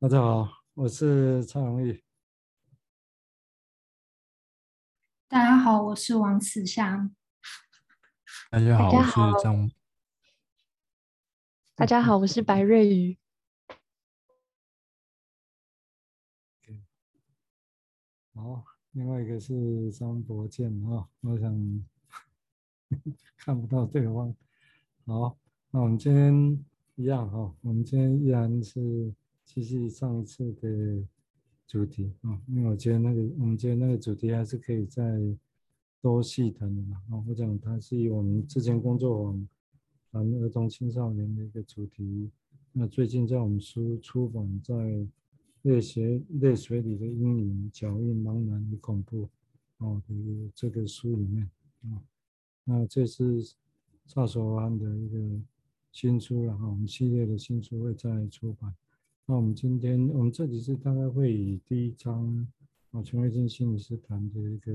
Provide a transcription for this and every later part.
大家好，我是蔡荣义。大家好，我是王思祥。大家好，我是张。大家好，我是白瑞宇。好，另外一个是张博健啊，我想 看不到对方。好，那我们今天一样哈，我们今天依然是继续上一次的。主题啊，因为我觉得那个，我们觉得那个主题还是可以再多细谈的嘛。啊，我讲它是以我们之前工作网谈儿童青少年的一个主题。那最近在我们书出版在泪水泪水里的阴影、脚印、茫然与恐怖哦的这个书里面啊，那这是赵守安的一个新书了哈，我们系列的新书会再出版。那我们今天，我们这里是大概会以第一章啊，权威性心理师谈的一个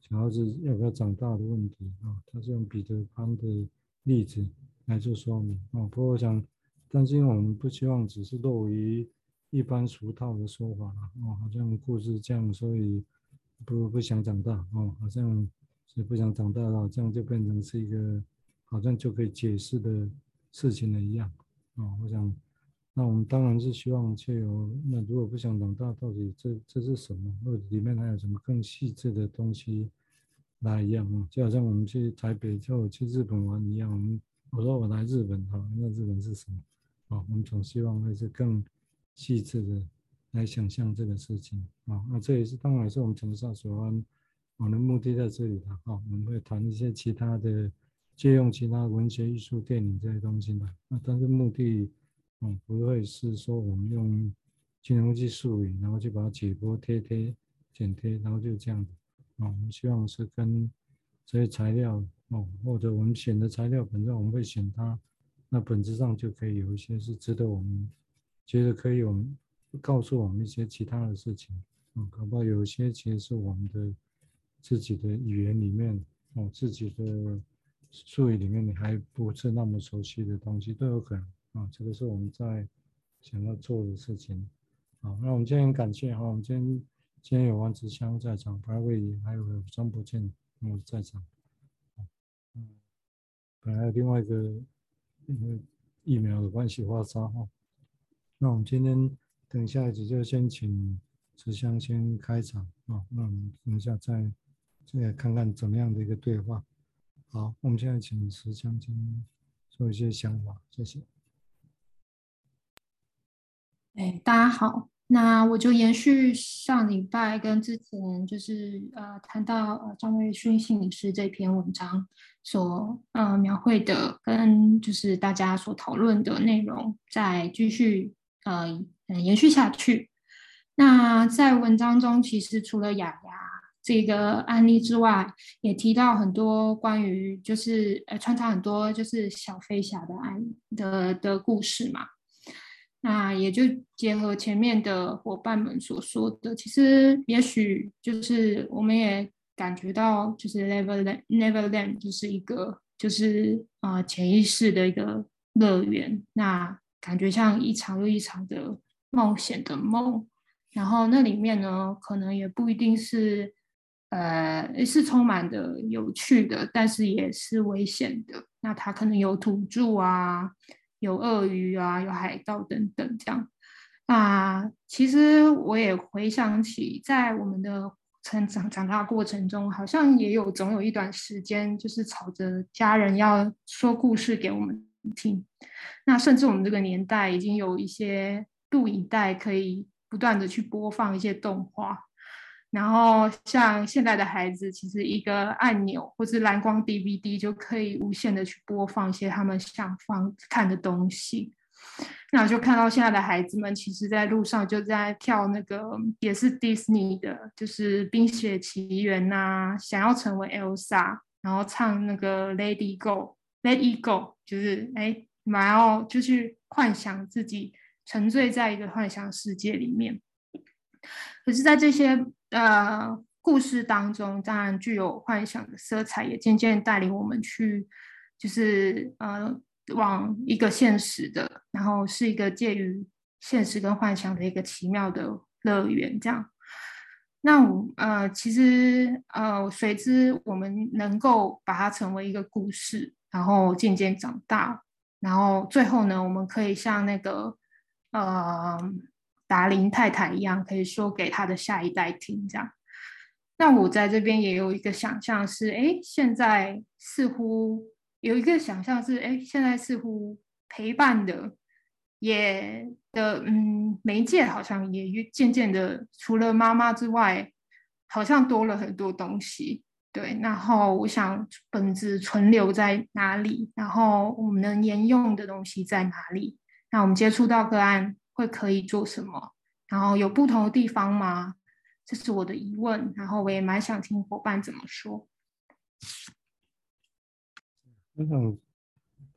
小孩子要不要长大的问题啊，他是用彼得潘的例子来做说明啊。不过我想，但是因为我们不希望只是落于一般俗套的说法啊，好像故事这样，所以不不想长大哦，好像是不想长大了，这样就变成是一个好像就可以解释的事情了一样啊。我想。那我们当然是希望借由那如果不想长大，到底这这是什么？或者里面还有什么更细致的东西来一样啊？就好像我们去台北就去日本玩一样。我们我说我来日本哈，那日本是什么？啊，我们总希望会是更细致的来想象这个事情啊。那这也是当然是我们从上所安，我的目的在这里的啊。我们会谈一些其他的，借用其他文学、艺术、电影这些东西来。那但是目的。嗯，不会是说我们用金融技术语，然后就把它解剖、贴贴、剪贴，然后就这样子。啊，我们希望是跟这些材料哦，或者我们选的材料本身，我们会选它，那本质上就可以有一些是值得我们觉得可以，我们告诉我们一些其他的事情。啊，搞不好有一些其实是我们的自己的语言里面哦，自己的术语里面你还不是那么熟悉的东西，都有可能。啊，这个是我们在想要做的事情。好，那我们今天很感谢哈，我们今天今天有王慈祥在场，白卫宇还有张博健我在场。嗯，本来有另外一个因为疫苗的关系发烧哈。那我们今天等一下子就先请慈祥先开场啊，那我们等一下再再看看怎么样的一个对话。好，我们现在请慈祥先做一些想法，谢谢。哎，大家好，那我就延续上礼拜跟之前就是呃谈到呃张瑞勋心理师这篇文章所呃描绘的，跟就是大家所讨论的内容，再继续呃延续下去。那在文章中，其实除了雅雅这个案例之外，也提到很多关于就是呃穿插很多就是小飞侠的案的的故事嘛。那也就结合前面的伙伴们所说的，其实也许就是我们也感觉到，就是 Neverland Neverland 就是一个就是啊、潜意识的一个乐园，那感觉像一场又一场的冒险的梦，然后那里面呢，可能也不一定是呃是充满的有趣的，但是也是危险的，那它可能有土著啊。有鳄鱼啊，有海盗等等，这样。那其实我也回想起，在我们的成长长大过程中，好像也有总有一段时间，就是吵着家人要说故事给我们听。那甚至我们这个年代，已经有一些录影带可以不断的去播放一些动画。然后像现在的孩子，其实一个按钮或是蓝光 DVD 就可以无限的去播放一些他们想放看的东西。那我就看到现在的孩子们，其实在路上就在跳那个也是 Disney 的，就是《冰雪奇缘》呐，想要成为 Elsa，然后唱那个 Lady Go，Let It Go，就是哎，然后就去幻想自己沉醉在一个幻想世界里面。可是，在这些呃，故事当中当然具有幻想的色彩，也渐渐带领我们去，就是呃，往一个现实的，然后是一个介于现实跟幻想的一个奇妙的乐园，这样。那我呃，其实呃，随之我们能够把它成为一个故事，然后渐渐长大，然后最后呢，我们可以像那个呃达林太太一样，可以说给他的下一代听，这样。那我在这边也有一个想象是，哎，现在似乎有一个想象是，哎，现在似乎陪伴的。也的，嗯，媒介好像也渐渐的，除了妈妈之外，好像多了很多东西。对，然后我想本质存留在哪里，然后我们能沿用的东西在哪里？那我们接触到个案会可以做什么？然后有不同的地方吗？这是我的疑问。然后我也蛮想听伙伴怎么说。我想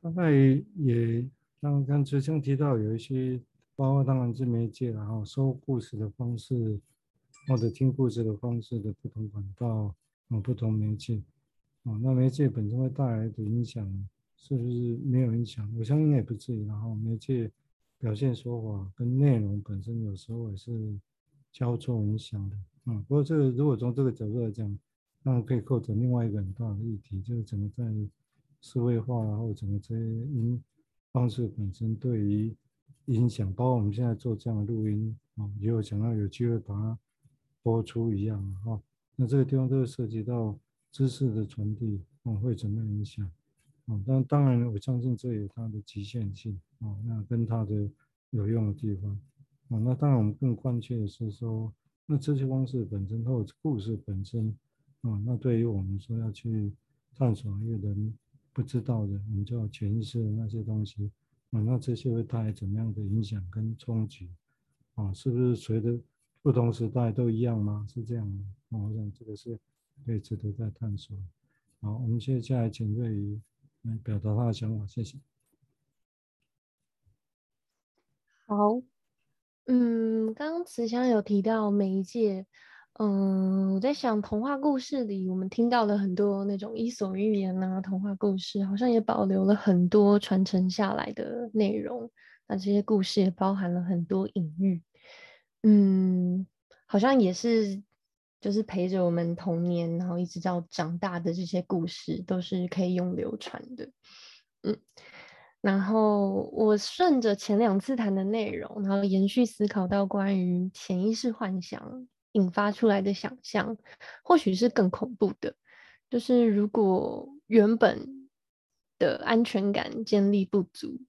大概也。刚刚之前提到有一些，包括当然是媒介，然后说故事的方式，或者听故事的方式的不同管道，啊，不同媒介，啊，那媒介本身会带来的影响是不是没有影响？我相信也不至于。然后媒介表现说法跟内容本身有时候也是交错影响的，啊，不过这个如果从这个角度来讲，那可以构成另外一个很大的议题，就是整个在社会化，然后整个这些音。方式本身对于影响，包括我们现在做这样的录音啊，也有想要有机会把它播出一样哈。那这个地方都会涉及到知识的传递啊，会怎么样影响啊？但当然，我相信这有它的局限性啊，那跟它的有用的地方啊。那当然，我们更关切的是说，那这些方式本身或者故事本身啊，那对于我们说要去探索一个人。不知道的，我们叫潜意识的那些东西，啊，那这些会带来怎么样的影响跟冲击？啊，是不是随着不同时代都一样吗？是这样吗？啊，我想这个是可以值得再探索。好，我们接下来请瑞瑜来表达他的想法，谢谢。好，嗯，刚刚慈祥有提到媒介。嗯，我在想童话故事里，我们听到了很多那种伊索寓言啊，童话故事好像也保留了很多传承下来的内容。那这些故事也包含了很多隐喻，嗯，好像也是就是陪着我们童年，然后一直到长大的这些故事都是可以用流传的。嗯，然后我顺着前两次谈的内容，然后延续思考到关于潜意识幻想。引发出来的想象，或许是更恐怖的。就是如果原本的安全感建立不足，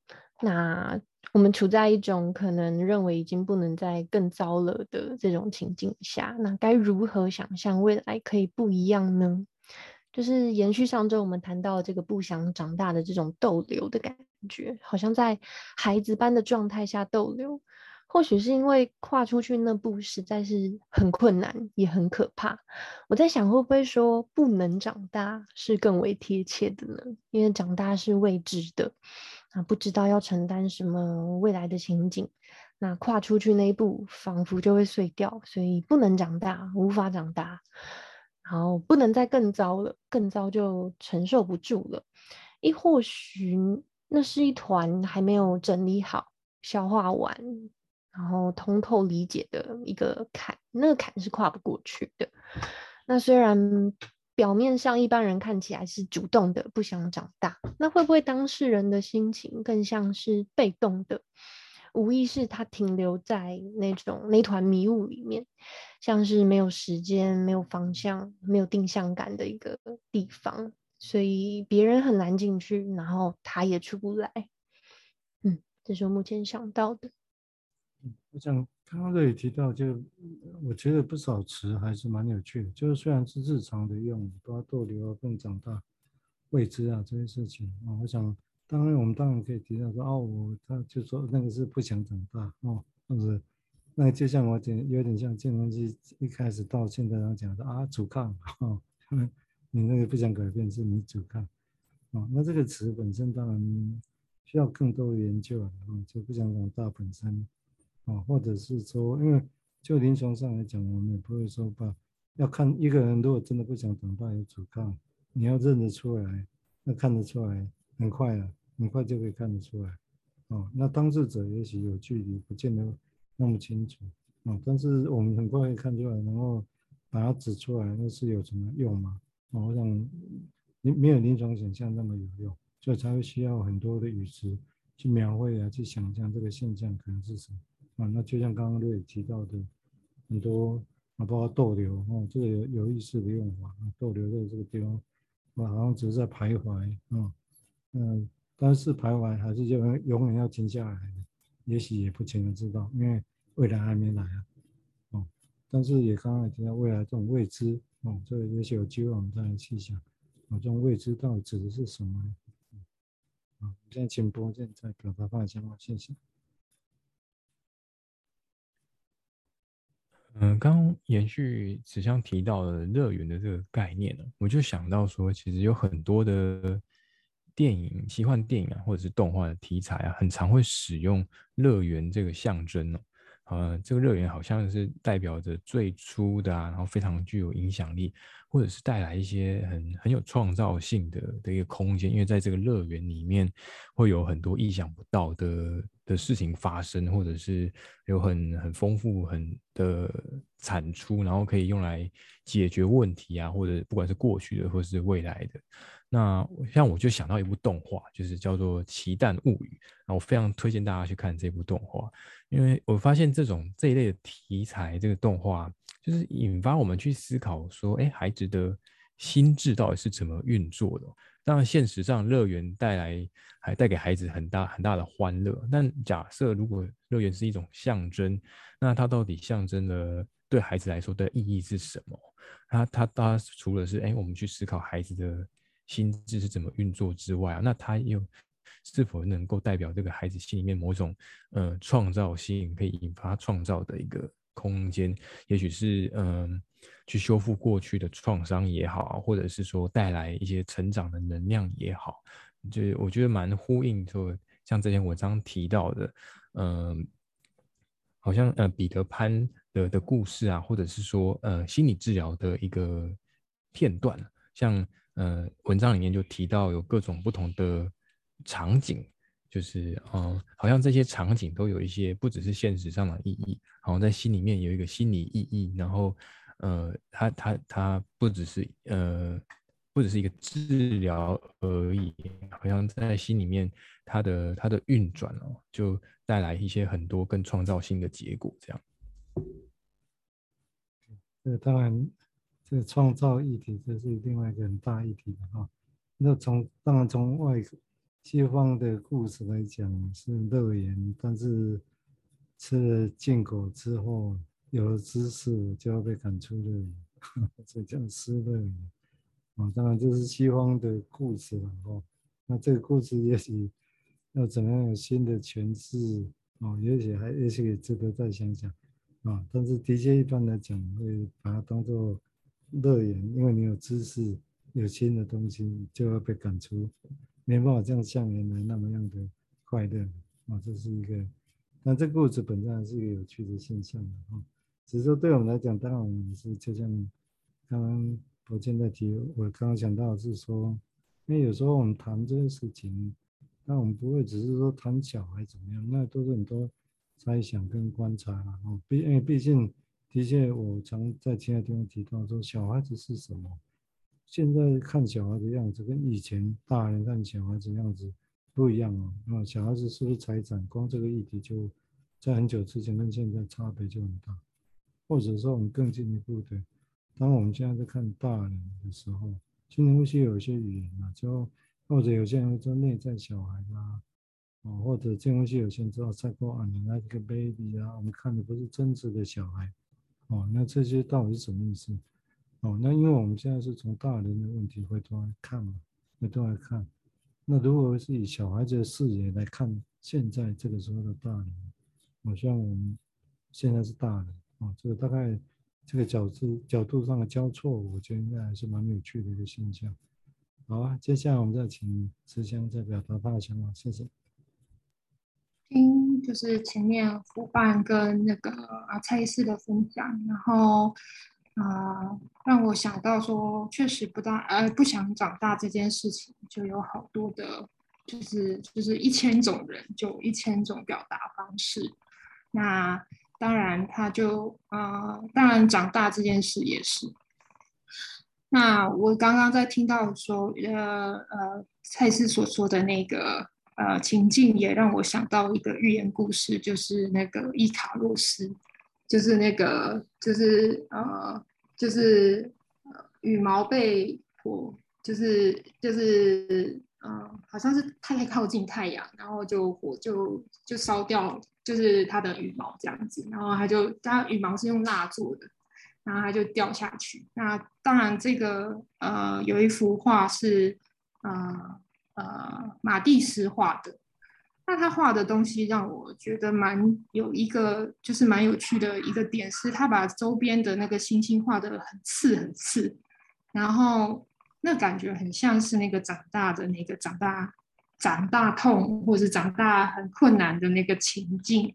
那我们处在一种可能认为已经不能再更糟了的这种情境下，那该如何想象未来可以不一样呢？就是延续上周我们谈到这个不想长大的这种逗留的感觉，好像在孩子般的状态下逗留。或许是因为跨出去那步实在是很困难，也很可怕。我在想，会不会说不能长大是更为贴切的呢？因为长大是未知的，不知道要承担什么未来的情景。那跨出去那一步，仿佛就会碎掉，所以不能长大，无法长大。然后不能再更糟了，更糟就承受不住了。亦或许那是一团还没有整理好、消化完。然后通透理解的一个坎，那个坎是跨不过去的。那虽然表面上一般人看起来是主动的，不想长大，那会不会当事人的心情更像是被动的？无疑是他停留在那种那团迷雾里面，像是没有时间、没有方向、没有定向感的一个地方，所以别人很难进去，然后他也出不来。嗯，这是我目前想到的。嗯我想刚刚这里提到，就我觉得不少词还是蛮有趣的。就是虽然是日常的用，包括逗留啊、更长大、未知啊这些事情啊，我想当然我们当然可以提到说，哦，我他就说那个是不想长大哦，或者那就像我讲，有点像建龙基一开始到现在他讲的啊，阻抗啊，你那个不想改变是你阻抗啊，那这个词本身当然需要更多的研究啊，就不想长大本身。啊，或者是说，因为就临床上来讲，我们也不会说把要看一个人，如果真的不想长大有阻抗，你要认得出来，那看得出来，很快啊，很快就可以看得出来。哦，那当事者也许有距离，不见得那么清楚哦，但是我们很快可以看出来，然后把它指出来，那是有什么用吗？哦，我想没没有临床想象那么有用，所以才会需要很多的语词去描绘啊，去想象这个现象可能是什么啊。那就像刚刚瑞提到的很多。啊，包括逗留哦，这个有有意思的用法，逗留在这个地方，我好像只是在徘徊啊，嗯，但是徘徊还是就永远要停下来，也许也不清楚知道，因为未来还没来啊，哦，但是也刚刚也提到未来这种未知哦，这个也许有机会我们再来细想，啊，这种未知到底指的是什么？啊，现在请播现在表达方向？谢谢。嗯，刚延续慈香提到的乐园的这个概念呢，我就想到说，其实有很多的电影、奇幻电影啊，或者是动画的题材啊，很常会使用乐园这个象征哦。呃，这个乐园好像是代表着最初的啊，然后非常具有影响力，或者是带来一些很很有创造性的的一个空间，因为在这个乐园里面会有很多意想不到的的事情发生，或者是有很很丰富很的产出，然后可以用来解决问题啊，或者不管是过去的或是未来的。那像我就想到一部动画，就是叫做《奇蛋物语》，那我非常推荐大家去看这部动画，因为我发现这种这一类的题材，这个动画就是引发我们去思考说，哎，孩子的心智到底是怎么运作的？当然，现实上乐园带来还带给孩子很大很大的欢乐，但假设如果乐园是一种象征，那它到底象征了对孩子来说的意义是什么？它它它除了是哎，我们去思考孩子的。心智是怎么运作之外啊，那他又是否能够代表这个孩子心里面某种呃创造性，可以引发创造的一个空间？也许是嗯、去修复过去的创伤也好，或者是说带来一些成长的能量也好，就我觉得蛮呼应说，像这篇文章提到的，嗯、好像呃彼得潘的的故事啊，或者是说呃心理治疗的一个片段，像。呃，文章里面就提到有各种不同的场景，就是呃，好像这些场景都有一些不只是现实上的意义，好像在心里面有一个心理意义。然后，呃，它它它不只是呃，不只是一个治疗而已，好像在心里面它的它的运转哦，就带来一些很多更创造性的结果。这样，这当然。这个创造议题，这是另外一个很大议题的哈。那从当然从外西方的故事来讲是乐园，但是吃了禁果之后有了知识就要被赶出乐园，这叫失乐园。啊，当然这是西方的故事了哈。那这个故事也许要怎么样有新的诠释哦，也许还也许也值得再想想啊。但是的确一般来讲会把它当做。乐园，因为你有知识，有新的东西，就要被赶出，没办法这样像原来那么样的快乐啊，这是一个。但这故事本身还是一个有趣的现象的哈。只是说对我们来讲，当然我们是就像刚刚我现在提，我刚刚想到是说，因为有时候我们谈这些事情，那我们不会只是说谈小孩怎么样，那都是很多猜想跟观察啊。毕因为毕竟。的确，我常在其他地方提到说，小孩子是什么？现在看小孩子样子跟以前大人看小孩子样子不一样哦。那小孩子是不是财产？光这个议题就在很久之前跟现在差别就很大。或者说，我们更进一步的，当我们现在在看大人的时候，心理呼吸有一些语言啊，就或者有些人会说内在小孩啊，哦，或者这东西有些人知道再过二年那个 baby 啊，我们看的不是真实的小孩。哦，那这些到底是什么意思？哦，那因为我们现在是从大人的问题回头来看嘛，回头来看，那如果是以小孩子的视野来看，现在这个时候的大人，好像我们现在是大人，哦，这个大概这个角度角度上的交错，我觉得应该还是蛮有趣的一个现象。好啊，接下来我们再请慈香再表达他的想法，谢谢。就是前面伙伴跟那个啊蔡医师的分享，然后啊、让我想到说，确实不大呃不想长大这件事情，就有好多的就是就是一千种人就一千种表达方式。那当然，他就呃，当然长大这件事也是。那我刚刚在听到说，呃呃，蔡司所说的那个呃情境，也让我想到一个寓言故事，就是那个伊卡洛斯，就是那个就是呃就是呃羽毛被火，就是就是呃好像是太靠近太阳，然后就火就就烧掉。就是它的羽毛这样子，然后它就它羽毛是用蜡做的，然后它就掉下去。那当然，这个呃有一幅画是呃呃马蒂斯画的，那他画的东西让我觉得蛮有一个就是蛮有趣的一个点是，他把周边的那个星星画得很刺很刺，然后那感觉很像是那个长大的那个长大。长大痛，或是长大很困难的那个情境，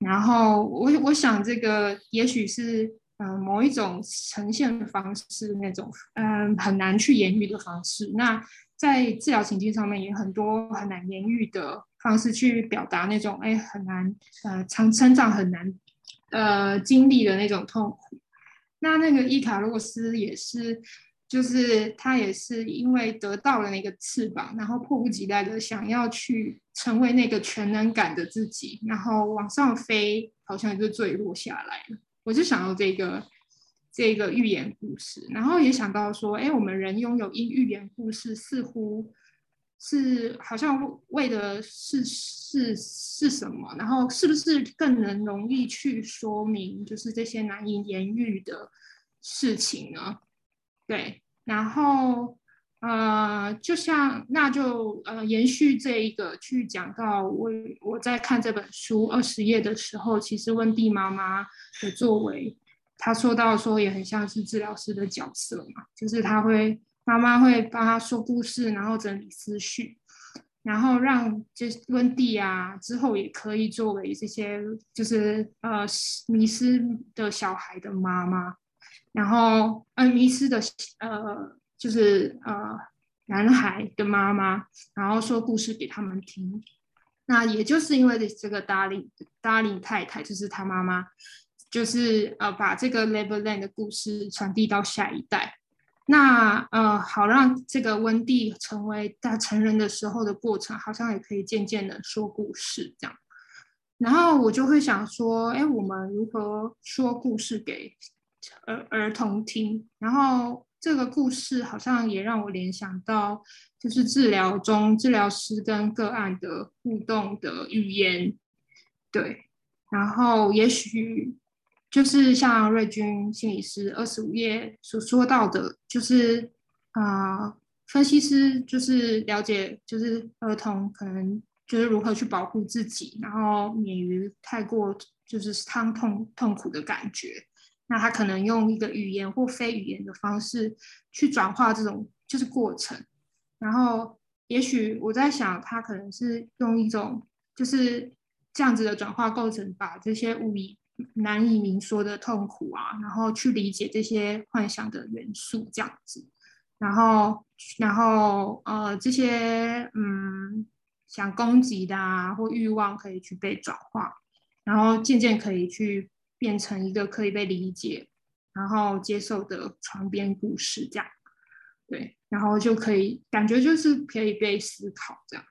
然后我我想这个也许是嗯、某一种呈现的方式，那种嗯、很难去言喻的方式。那在治疗情境上面，也很多很难言喻的方式去表达那种哎很难呃长成长很难呃经历的那种痛苦。那那个伊卡洛斯也是。就是他也是因为得到了那个翅膀，然后迫不及待的想要去成为那个全能感的自己，然后往上飞，好像就坠落下来了。我就想到这个这个寓言故事，然后也想到说，哎，我们人拥有一寓言故事，似乎是好像为的是是是什么？然后是不是更能容易去说明，就是这些难以言喻的事情呢？对，然后呃，就像那就呃延续这一个去讲到我我在看这本书二十页的时候，其实温蒂妈妈的作为，他说到说也很像是治疗师的角色嘛，就是他会妈妈会帮他说故事，然后整理思绪，然后让这温蒂啊之后也可以作为这些就是呃迷失的小孩的妈妈。然后，呃，迷失的，呃，就是呃，男孩的妈妈，然后说故事给他们听。那也就是因为这个达令，达令太太就是他妈妈，就是呃，把这个 Neverland 的故事传递到下一代。那呃，好让这个温蒂成为大成人的时候的过程，好像也可以渐渐的说故事这样。然后我就会想说，哎，我们如何说故事给？儿儿童听，然后这个故事好像也让我联想到，就是治疗中治疗师跟个案的互动的语言，对，然后也许就是像瑞军心理师二十五页所说到的，就是啊、分析师就是了解，就是儿童可能就是如何去保护自己，然后免于太过就是伤痛痛苦的感觉。那他可能用一个语言或非语言的方式去转化这种就是过程，然后也许我在想，他可能是用一种就是这样子的转化过程，把这些无以难以明说的痛苦啊，然后去理解这些幻想的元素这样子，然后然后呃这些嗯想攻击的啊或欲望可以去被转化，然后渐渐可以去。变成一个可以被理解，然后接受的床边故事，这样，对，然后就可以感觉就是可以被思考，这样。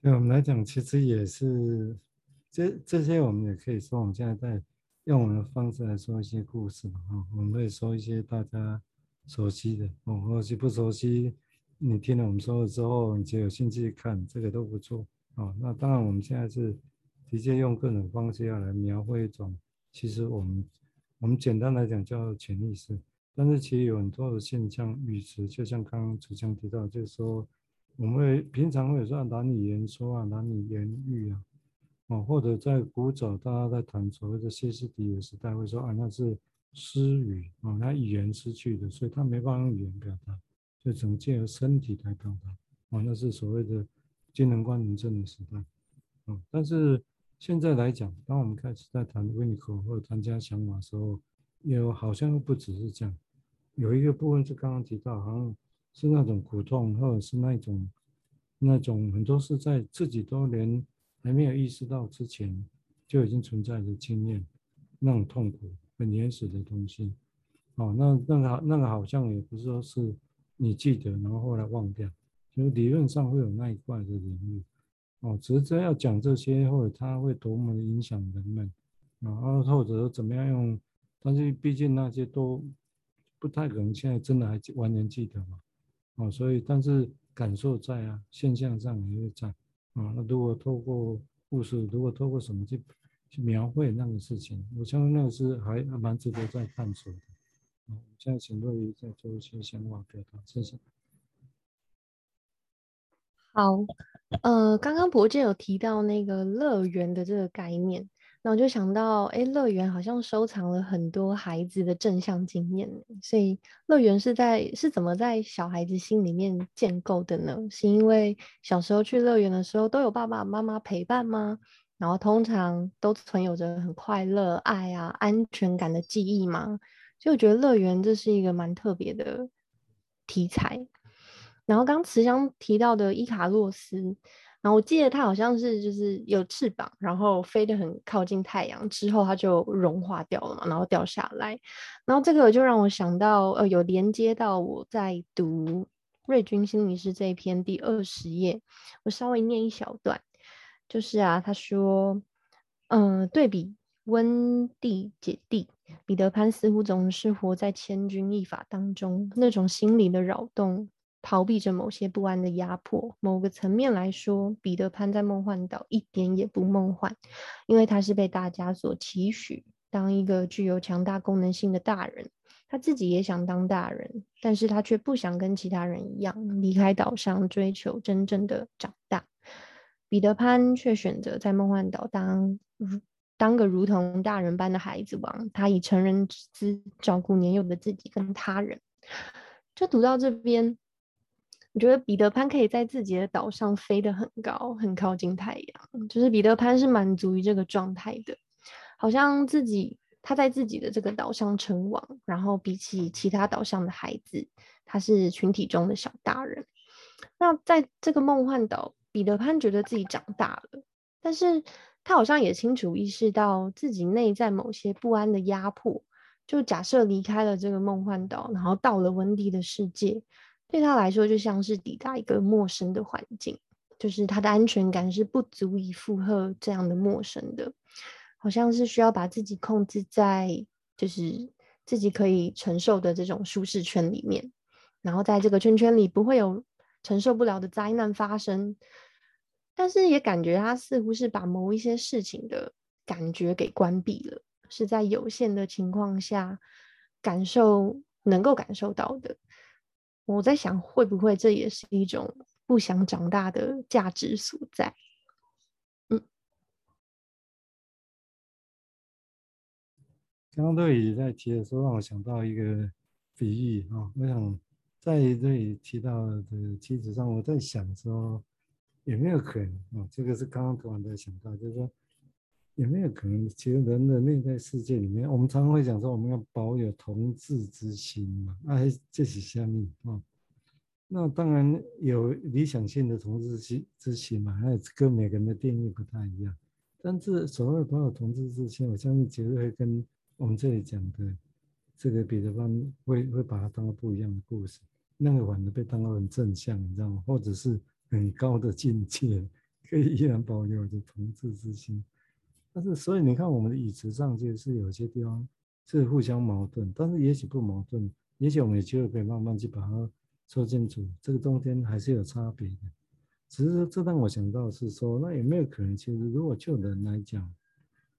对我们来讲，其实也是这这些，我们也可以说，我们现在在用我们的方式来说一些故事嘛，啊，我们会说一些大家熟悉的，哦，或者不熟悉，你听了我们说了之后，你就有兴趣看，这个都不错，啊，那当然我们现在是。直接用各种方式要来描绘一种，其实我们我们简单来讲叫潜意识，但是其实有很多的现象语词，就像刚刚主讲提到，就是说我们会平常会说男女言说啊，男女言喻啊，哦，或者在古早大家在谈所谓的歇斯底里的时代，会说啊那是失语啊，那语言失去的，所以他没办法用语言表达，就只能借由身体来表达，哦，那是所谓的精神官能症的时代，哦，但是。现在来讲，当我们开始在谈维尼口或者谈家想法的时候，有好像不只是这样，有一个部分是刚刚提到，好像是那种苦痛，或者是那种那种很多是在自己都连还没有意识到之前就已经存在的经验，那种痛苦很原始的东西。哦，那那个那个好像也不是说是你记得，然后后来忘掉，就理论上会有那一块的领域。哦，只是真要讲这些，或者它会多么的影响人们，啊，或者说怎么样用，但是毕竟那些都不太可能现在真的还完全记得嘛，哦，所以但是感受在啊，现象上也会在，啊，那如果透过故事，如果透过什么去去描绘那个事情，我相信那个是还蛮值得再探索的。现在请乐于再做一些想法表达，谢谢。好，呃，刚刚伯健有提到那个乐园的这个概念，那我就想到，哎，乐园好像收藏了很多孩子的正向经验，所以乐园是在是怎么在小孩子心里面建构的呢？是因为小时候去乐园的时候都有爸爸妈妈陪伴吗？然后通常都存有着很快乐、爱啊、安全感的记忆吗？所以我觉得乐园这是一个蛮特别的题材。然后刚慈祥提到的伊卡洛斯，然后我记得他好像是就是有翅膀，然后飞得很靠近太阳，之后它就融化掉了嘛，然后掉下来。然后这个就让我想到，呃，有连接到我在读瑞军心理师这一篇第二十页，我稍微念一小段，就是啊，他说，嗯、对比温蒂姐弟。彼得潘似乎总是活在千钧一发当中，那种心理的扰动，逃避着某些不安的压迫。某个层面来说，彼得潘在梦幻岛一点也不梦幻，因为他是被大家所期许当一个具有强大功能性的大人。他自己也想当大人，但是他却不想跟其他人一样离开岛上追求真正的长大。彼得潘却选择在梦幻岛当。当个如同大人般的孩子王，他以成人之姿照顾年幼的自己跟他人。就读到这边，我觉得彼得潘可以在自己的岛上飞得很高，很靠近太阳。就是彼得潘是满足于这个状态的，好像自己他在自己的这个岛上称王，然后比起其他岛上的孩子，他是群体中的小大人。那在这个梦幻岛，彼得潘觉得自己长大了，但是。他好像也清楚意识到自己内在某些不安的压迫，就假设离开了这个梦幻岛，然后到了温蒂的世界，对他来说就像是抵达一个陌生的环境，就是他的安全感是不足以负荷这样的陌生的，好像是需要把自己控制在就是自己可以承受的这种舒适圈里面，然后在这个圈圈里不会有承受不了的灾难发生。但是也感觉他似乎是把某一些事情的感觉给关闭了，是在有限的情况下感受能够感受到的。我在想，会不会这也是一种不想长大的价值所在？嗯，刚刚乐瑜在提的时候，让我想到一个比喻啊。我想在这里提到的基础上，我在想说。有没有可能啊？这个是刚刚突然在想到，就是说有没有可能，其实人的内在世界里面，我们常常会讲说，我们要保有同志之心嘛，哎，这是下面啊？那当然有理想性的同志之之心嘛，那跟每个人的定义不太一样。但是所谓保有同志之心，我相信绝对会跟我们这里讲的这个彼得潘会会把它当做不一样的故事，那个反而被当做很正向，你知道吗？或者是。很高的境界，可以依然保留着同志之心，但是所以你看，我们的椅子上就是有些地方是互相矛盾，但是也许不矛盾，也许我们有机会可以慢慢去把它说清楚，这个中间还是有差别的。只是这让我想到是说，那有没有可能，其实如果就人来讲，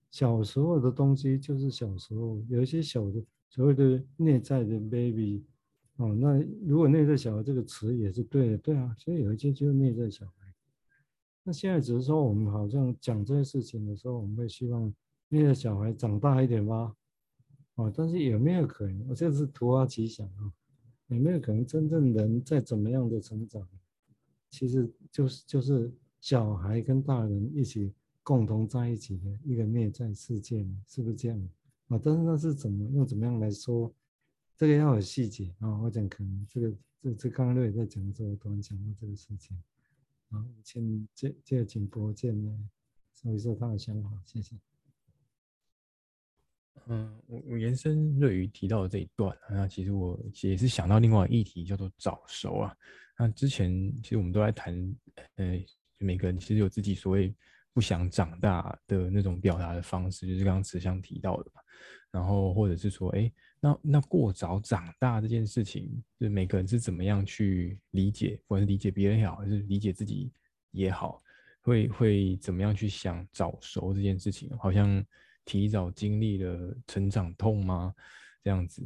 小时候的东西就是小时候有一些小的所谓的内在的 baby。哦，那如果内在小孩这个词也是对的，对啊，所以有一些就是内在小孩。那现在只是说我们好像讲这些事情的时候，我们会希望那个小孩长大一点吗？哦，但是有没有可能？我这是突发奇想啊，有没有可能真正人在怎么样的成长，其实就是就是小孩跟大人一起共同在一起的一个内在世界呢？是不是这样？啊，但是那是怎么用怎么样来说？这个要有细节啊，我讲可能这个这这刚刚瑞在讲的时候，我突然想到这个事情。好，请借借请博建来说一说他的想法，谢谢。嗯，我我延伸瑞宇提到的这一段，那其实我也是想到另外一个议题，叫做早熟啊。那之前其实我们都在谈，呃，每个人其实有自己所谓不想长大的那种表达的方式，就是刚刚慈祥提到的嘛。然后或者是说，哎，那那过早长大这件事情，就是每个人是怎么样去理解，或者是理解别人也好，还是理解自己也好，会会怎么样去想早熟这件事情？好像提早经历了成长痛吗？这样子。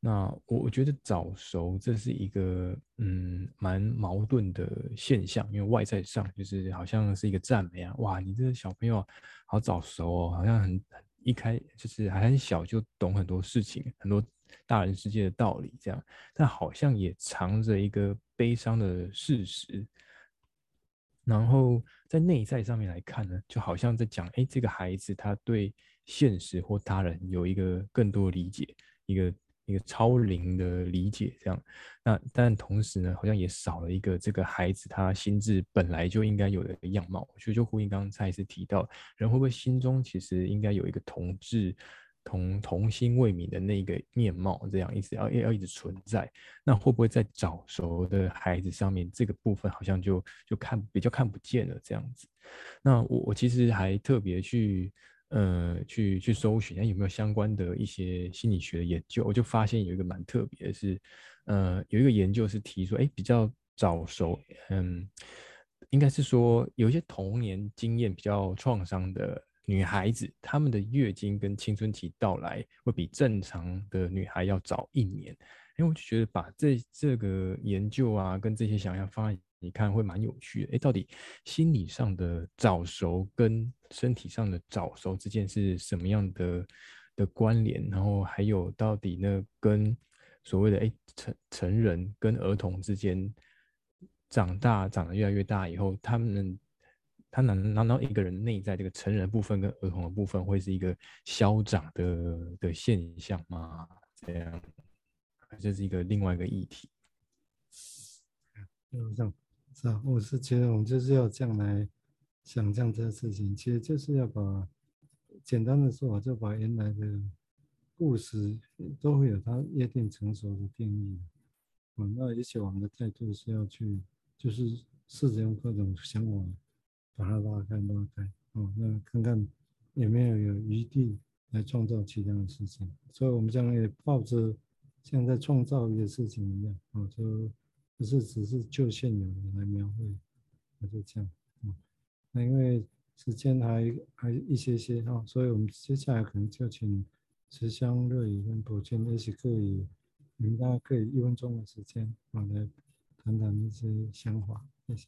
那我我觉得早熟这是一个嗯蛮矛盾的现象，因为外在上就是好像是一个赞美啊，哇，你这个小朋友好早熟哦，好像很很。一开就是还很小就懂很多事情，很多大人世界的道理这样，但好像也藏着一个悲伤的事实。然后在内在上面来看呢，就好像在讲，哎，这个孩子他对现实或他人有一个更多理解，一个。一个超龄的理解，这样，那但同时呢，好像也少了一个这个孩子他心智本来就应该有的样貌。所以就呼应刚刚蔡医师提到，人会不会心中其实应该有一个童稚、童童心未泯的那个面貌，这样一直要要一直存在。那会不会在早熟的孩子上面，这个部分好像就就看比较看不见了这样子？那我我其实还特别去。呃，去去搜寻，有没有相关的一些心理学的研究？我就发现有一个蛮特别的是，呃，有一个研究是提出，哎，比较早熟，嗯，应该是说有一些童年经验比较创伤的女孩子，她们的月经跟青春期到来会比正常的女孩要早一年。哎，我就觉得把这这个研究啊，跟这些想象放在。你看会蛮有趣的，哎，到底心理上的早熟跟身体上的早熟之间是什么样的的关联？然后还有到底呢，跟所谓的哎成成人跟儿童之间长大长得越来越大以后，他们他能难道一个人内在这个成人部分跟儿童的部分会是一个消长的的现象吗？这样，这是一个另外一个议题。就这样。是啊，我是觉得我们就是要这样来想象这个事情，其实就是要把简单的说法，就把原来的故事都会有它约定成熟的定义。嗯，那也许我们的态度是要去，就是试着用各种想法把它拉开拉开，哦，那看看有没有有余地来创造其他的事情。所以我们将来也抱着像在创造一个事情一样，哦，就。不是只是就现有的来描绘，那就这样。嗯，那因为时间还还一些些哈，所以我们接下来可能就请慈香、瑞跟博建一起可以，你们大概可以一分钟的时间，我，来谈谈一些想法。谢谢。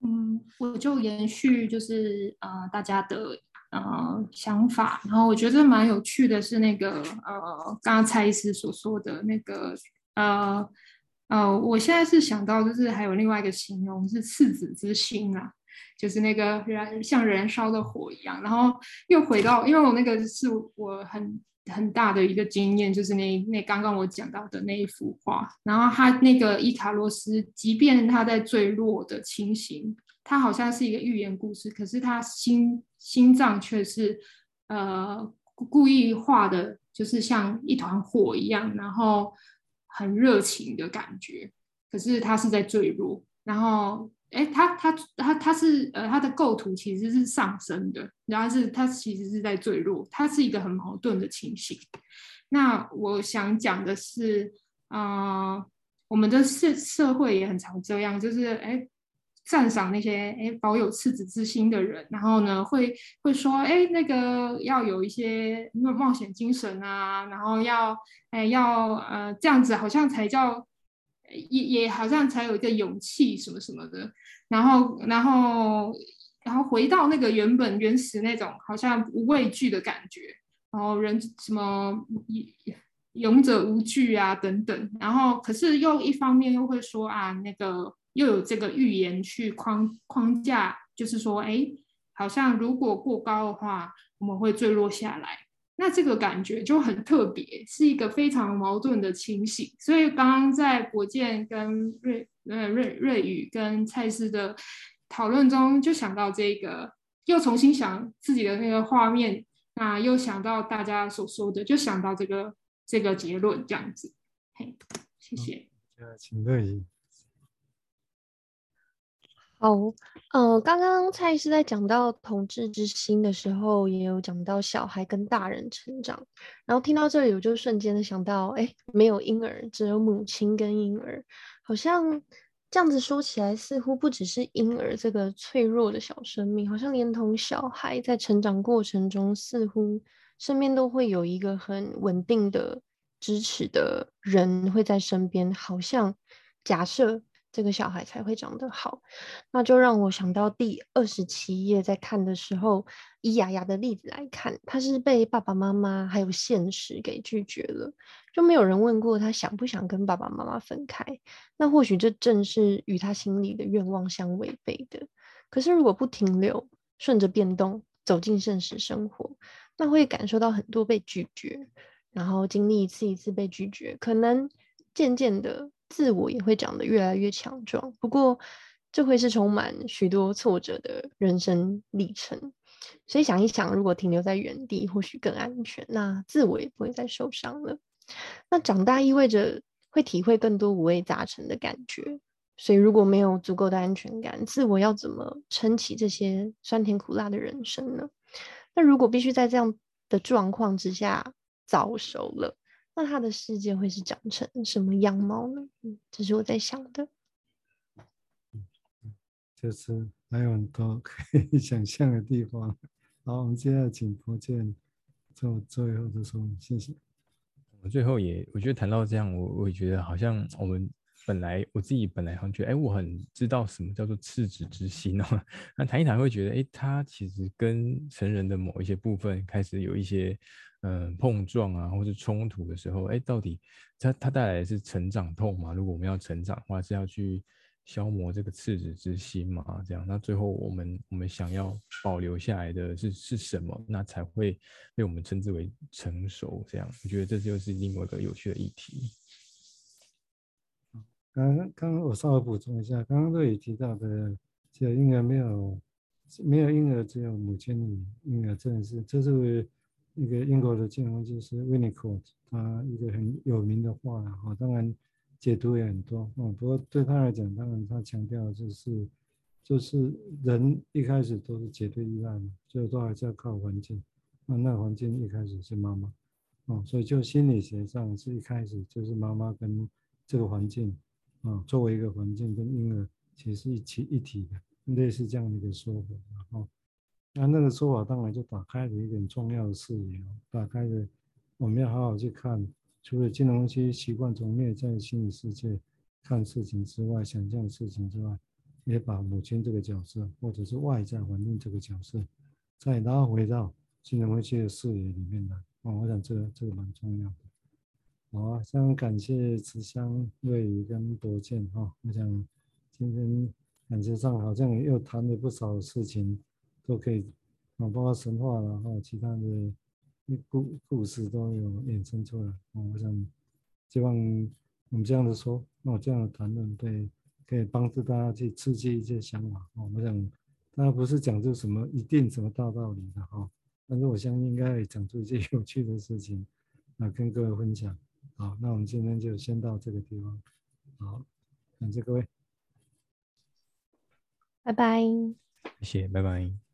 嗯，我就延续就是呃大家的呃想法，然后我觉得蛮有趣的是那个呃刚刚蔡医师所说的那个。呃呃，我现在是想到，就是还有另外一个形容是赤子之心啊，就是那个燃像燃烧的火一样。然后又回到，因为我那个是我很很大的一个经验，就是那那刚刚我讲到的那一幅画。然后他那个伊卡洛斯，即便他在坠落的情形，他好像是一个寓言故事，可是他心心脏却是呃故意画的，就是像一团火一样，然后。很热情的感觉，可是他是在坠落。然后，哎，他他他他是呃，他的构图其实是上升的，然后是他其实是在坠落，他是一个很矛盾的情形。那我想讲的是，啊、我们的社社会也很常这样，就是哎。赞赏那些诶保有赤子之心的人，然后呢，会会说诶那个要有一些冒冒险精神啊，然后要诶要呃这样子好像才叫也也好像才有一个勇气什么什么的，然后然后然后回到那个原本原始那种好像无畏惧的感觉，然后人什么勇者无惧啊等等，然后可是又一方面又会说啊那个。又有这个预言去框框架，就是说，哎，好像如果过高的话，我们会坠落下来。那这个感觉就很特别，是一个非常矛盾的情形。所以刚刚在博建跟瑞呃瑞瑞宇跟蔡司的讨论中，就想到这个，又重新想自己的那个画面，那又想到大家所说的，就想到这个这个结论这样子。嘿，谢谢。嗯、请乐仪。好，呃，刚刚蔡医师在讲到同志之心的时候，也有讲到小孩跟大人成长，然后听到这里，我就瞬间的想到，哎，没有婴儿，只有母亲跟婴儿，好像这样子说起来，似乎不只是婴儿这个脆弱的小生命，好像连同小孩在成长过程中，似乎身边都会有一个很稳定的支持的人会在身边，好像假设。这个小孩才会长得好，那就让我想到第二十七页，在看的时候，以雅雅的例子来看，他是被爸爸妈妈还有现实给拒绝了，就没有人问过他想不想跟爸爸妈妈分开。那或许这正是与他心里的愿望相违背的。可是如果不停留，顺着变动走进现实生活，那会感受到很多被拒绝，然后经历一次一次被拒绝，可能渐渐的。自我也会长得越来越强壮，不过这会是充满许多挫折的人生历程。所以想一想，如果停留在原地，或许更安全，那自我也不会再受伤了。那长大意味着会体会更多五味杂陈的感觉，所以如果没有足够的安全感，自我要怎么撑起这些酸甜苦辣的人生呢？那如果必须在这样的状况之下早熟了，那他的世界会是长成什么样貌呢？嗯，这是我在想的。就是还有很多可以想象的地方。好，我们接下来请福建做最后的说明，谢谢。我最后也，我觉得谈到这样，我我也觉得好像我们本来我自己本来好像觉得，哎，我很知道什么叫做赤子之心哦。那谈一谈会觉得，哎，他其实跟成人的某一些部分开始有一些。嗯，碰撞啊，或是冲突的时候，哎，到底它它带来的是成长痛吗？如果我们要成长的话，是要去消磨这个赤子之心嘛？这样，那最后我们我们想要保留下来的是是什么？那才会被我们称之为成熟？这样，我觉得这就是另外一个有趣的议题。刚刚刚我稍微补充一下，刚刚都有提到的，只有婴儿没有没有婴儿，只有母亲与婴儿，真的是这是。一个英国的建筑师是 Winnicott，他一个很有名的话了哈，当然解读也很多嗯。不过对他来讲，当然他强调就是，就是人一开始都是绝对依赖嘛，就都还是要靠环境。那那环境一开始是妈妈，哦，所以就心理学上是一开始就是妈妈跟这个环境啊，作为一个环境跟婴儿其实一起一体的，类似这样的一个说法，然后。那那个说法当然就打开了一个很重要的视野，打开了我们要好好去看，除了金融区习惯从内在心理世界看事情之外，想象事情之外，也把母亲这个角色或者是外在环境这个角色再拉回到金融区的视野里面来。哦，我想这个这个蛮重要的。好啊，非常感谢慈香、瑞宇跟博建哈，我想今天感觉上好像又谈了不少事情。都可以，啊，包括神话然后其他的故故事都有衍生出来。我想希望我们这样的说，那我这样的谈论对，可以帮助大家去刺激一些想法。哦，我想大家不是讲出什么一定什么大道理的哈，但是我相信应该讲出一些有趣的事情，啊，跟各位分享。好，那我们今天就先到这个地方。好，感谢各位，拜拜，谢谢，拜拜。